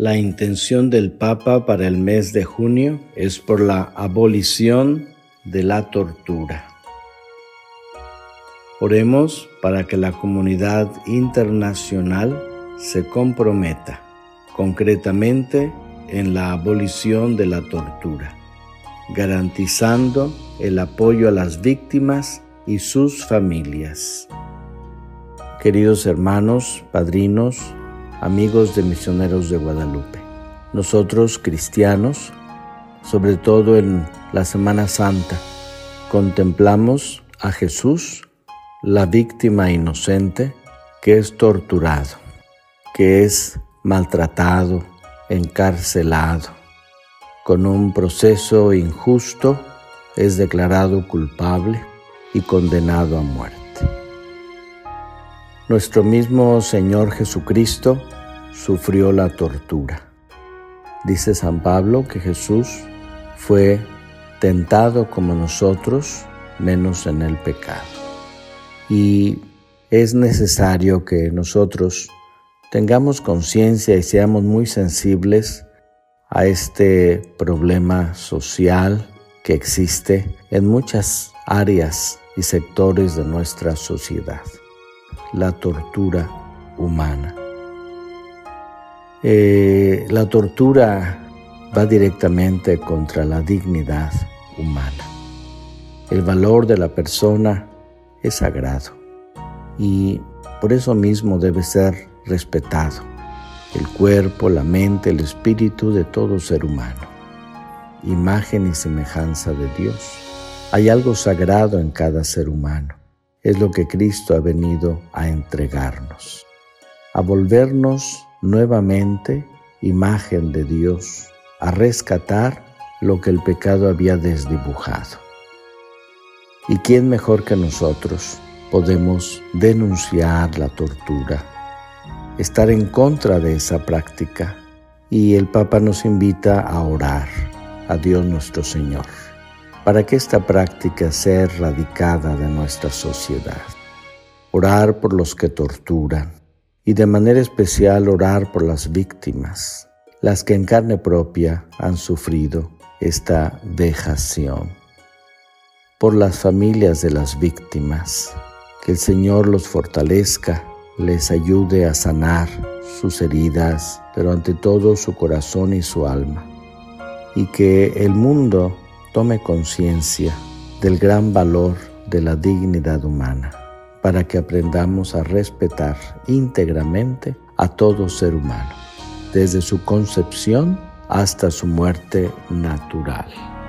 La intención del Papa para el mes de junio es por la abolición de la tortura. Oremos para que la comunidad internacional se comprometa concretamente en la abolición de la tortura, garantizando el apoyo a las víctimas y sus familias. Queridos hermanos, padrinos, amigos de misioneros de Guadalupe. Nosotros cristianos, sobre todo en la Semana Santa, contemplamos a Jesús, la víctima inocente, que es torturado, que es maltratado, encarcelado. Con un proceso injusto es declarado culpable y condenado a muerte. Nuestro mismo Señor Jesucristo sufrió la tortura. Dice San Pablo que Jesús fue tentado como nosotros, menos en el pecado. Y es necesario que nosotros tengamos conciencia y seamos muy sensibles a este problema social que existe en muchas áreas y sectores de nuestra sociedad la tortura humana. Eh, la tortura va directamente contra la dignidad humana. El valor de la persona es sagrado y por eso mismo debe ser respetado el cuerpo, la mente, el espíritu de todo ser humano. Imagen y semejanza de Dios. Hay algo sagrado en cada ser humano es lo que Cristo ha venido a entregarnos, a volvernos nuevamente imagen de Dios, a rescatar lo que el pecado había desdibujado. ¿Y quién mejor que nosotros podemos denunciar la tortura, estar en contra de esa práctica? Y el Papa nos invita a orar a Dios nuestro Señor para que esta práctica sea erradicada de nuestra sociedad. Orar por los que torturan y de manera especial orar por las víctimas, las que en carne propia han sufrido esta vejación. Por las familias de las víctimas, que el Señor los fortalezca, les ayude a sanar sus heridas, pero ante todo su corazón y su alma, y que el mundo tome conciencia del gran valor de la dignidad humana para que aprendamos a respetar íntegramente a todo ser humano, desde su concepción hasta su muerte natural.